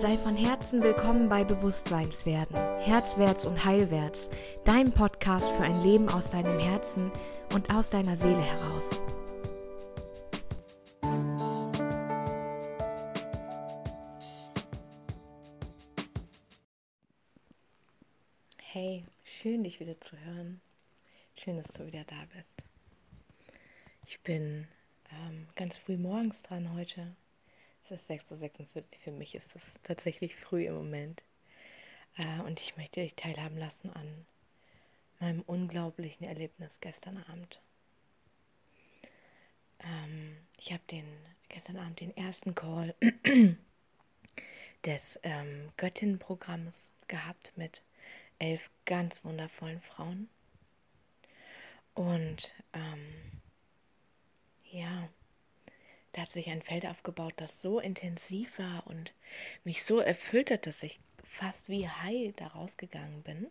Sei von Herzen willkommen bei Bewusstseinswerden, Herzwärts und Heilwärts, dein Podcast für ein Leben aus deinem Herzen und aus deiner Seele heraus. Hey, schön dich wieder zu hören. Schön, dass du wieder da bist. Ich bin ähm, ganz früh morgens dran heute es ist 6.46 Uhr. Für mich ist das tatsächlich früh im Moment. Äh, und ich möchte dich teilhaben lassen an meinem unglaublichen Erlebnis gestern Abend. Ähm, ich habe den gestern Abend den ersten Call des ähm, Göttinnenprogramms gehabt mit elf ganz wundervollen Frauen. Und ähm, ja, da hat sich ein Feld aufgebaut, das so intensiv war und mich so erfüllt hat, dass ich fast wie high da rausgegangen bin.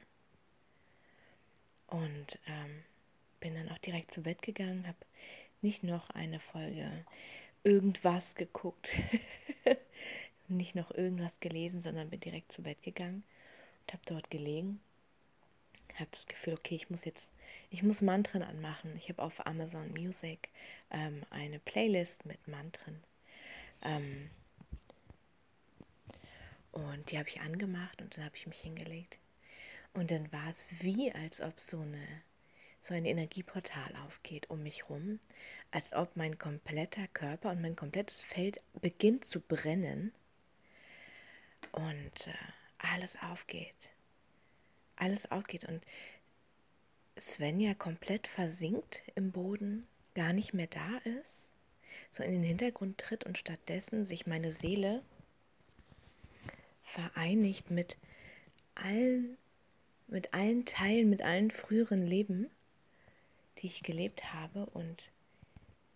Und ähm, bin dann auch direkt zu Bett gegangen, habe nicht noch eine Folge irgendwas geguckt, nicht noch irgendwas gelesen, sondern bin direkt zu Bett gegangen und habe dort gelegen habe das Gefühl, okay, ich muss jetzt, ich muss Mantren anmachen. Ich habe auf Amazon Music ähm, eine Playlist mit Mantren. Ähm, und die habe ich angemacht und dann habe ich mich hingelegt. Und dann war es wie, als ob so eine so ein Energieportal aufgeht um mich rum, als ob mein kompletter Körper und mein komplettes Feld beginnt zu brennen und äh, alles aufgeht alles aufgeht und Svenja komplett versinkt im Boden, gar nicht mehr da ist, so in den Hintergrund tritt und stattdessen sich meine Seele vereinigt mit allen, mit allen Teilen, mit allen früheren Leben, die ich gelebt habe. Und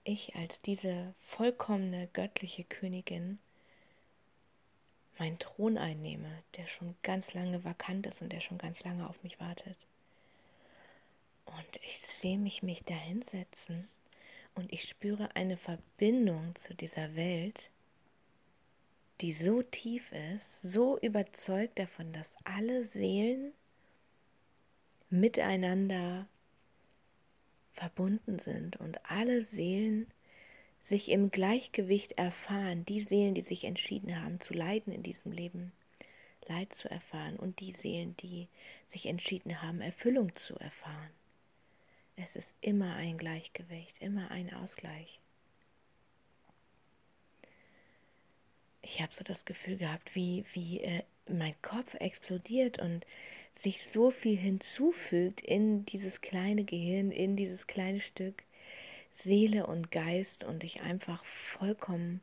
ich als diese vollkommene göttliche Königin meinen Thron einnehme, der schon ganz lange vakant ist und der schon ganz lange auf mich wartet. Und ich sehe mich mich dahinsetzen und ich spüre eine Verbindung zu dieser Welt, die so tief ist, so überzeugt davon, dass alle Seelen miteinander verbunden sind und alle Seelen sich im Gleichgewicht erfahren, die Seelen, die sich entschieden haben zu leiden in diesem Leben, Leid zu erfahren und die Seelen, die sich entschieden haben, Erfüllung zu erfahren. Es ist immer ein Gleichgewicht, immer ein Ausgleich. Ich habe so das Gefühl gehabt, wie, wie äh, mein Kopf explodiert und sich so viel hinzufügt in dieses kleine Gehirn, in dieses kleine Stück Seele und Geist und ich einfach vollkommen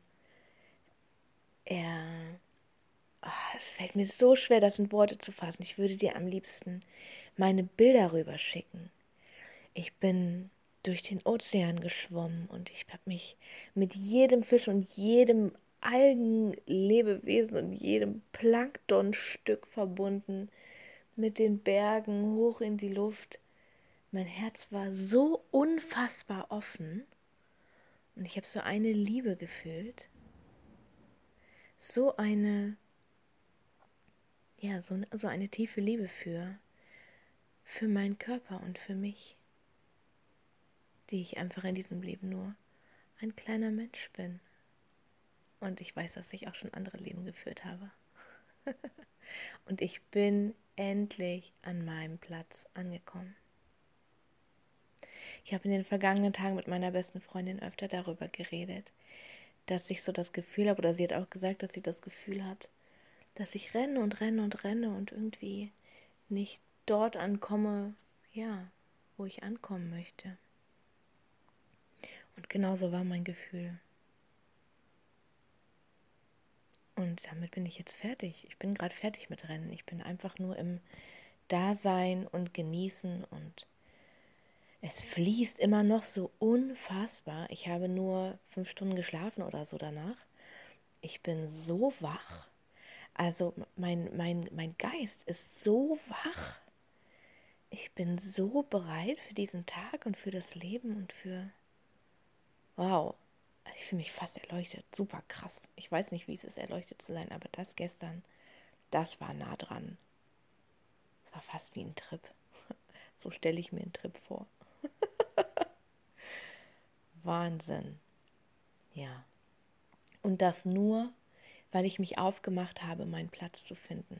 er oh, es fällt mir so schwer, das in Worte zu fassen. Ich würde dir am liebsten meine Bilder rüberschicken. Ich bin durch den Ozean geschwommen und ich habe mich mit jedem Fisch und jedem Algenlebewesen und jedem Planktonstück verbunden, mit den Bergen hoch in die Luft mein Herz war so unfassbar offen und ich habe so eine Liebe gefühlt, so eine, ja, so, so eine tiefe Liebe für, für meinen Körper und für mich, die ich einfach in diesem Leben nur ein kleiner Mensch bin. Und ich weiß, dass ich auch schon andere Leben geführt habe. und ich bin endlich an meinem Platz angekommen. Ich habe in den vergangenen Tagen mit meiner besten Freundin öfter darüber geredet, dass ich so das Gefühl habe, oder sie hat auch gesagt, dass sie das Gefühl hat, dass ich renne und renne und renne und irgendwie nicht dort ankomme, ja, wo ich ankommen möchte. Und genauso war mein Gefühl. Und damit bin ich jetzt fertig. Ich bin gerade fertig mit Rennen. Ich bin einfach nur im Dasein und Genießen und es fließt immer noch so unfassbar. Ich habe nur fünf Stunden geschlafen oder so danach. Ich bin so wach. Also mein, mein, mein Geist ist so wach. Ich bin so bereit für diesen Tag und für das Leben und für... Wow. ich fühle mich fast erleuchtet. Super krass. Ich weiß nicht, wie es ist, erleuchtet zu sein, aber das gestern, das war nah dran. Es war fast wie ein Trip. So stelle ich mir einen Trip vor. Wahnsinn. Ja. Und das nur, weil ich mich aufgemacht habe, meinen Platz zu finden.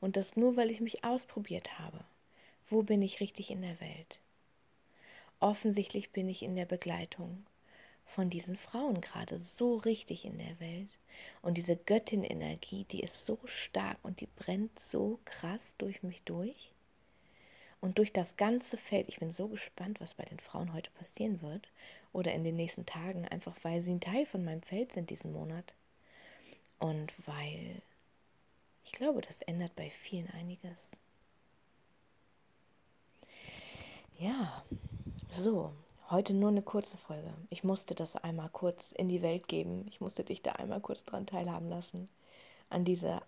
Und das nur, weil ich mich ausprobiert habe. Wo bin ich richtig in der Welt? Offensichtlich bin ich in der Begleitung von diesen Frauen gerade so richtig in der Welt. Und diese Göttin-Energie, die ist so stark und die brennt so krass durch mich durch. Und durch das ganze Feld, ich bin so gespannt, was bei den Frauen heute passieren wird oder in den nächsten Tagen, einfach weil sie ein Teil von meinem Feld sind diesen Monat. Und weil ich glaube, das ändert bei vielen einiges. Ja, so, heute nur eine kurze Folge. Ich musste das einmal kurz in die Welt geben. Ich musste dich da einmal kurz dran teilhaben lassen. An diese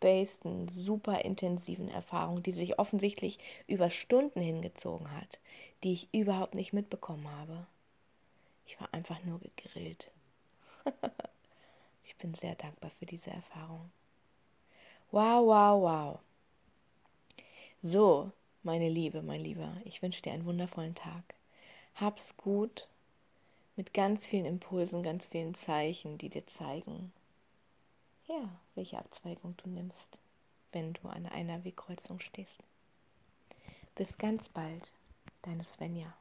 abgespaceden, super intensiven Erfahrung, die sich offensichtlich über Stunden hingezogen hat, die ich überhaupt nicht mitbekommen habe. Ich war einfach nur gegrillt. ich bin sehr dankbar für diese Erfahrung. Wow, wow, wow. So, meine Liebe, mein Lieber, ich wünsche dir einen wundervollen Tag. Hab's gut mit ganz vielen Impulsen, ganz vielen Zeichen, die dir zeigen, ja, welche Abzweigung du nimmst, wenn du an einer Wegkreuzung stehst. Bis ganz bald, deine Svenja.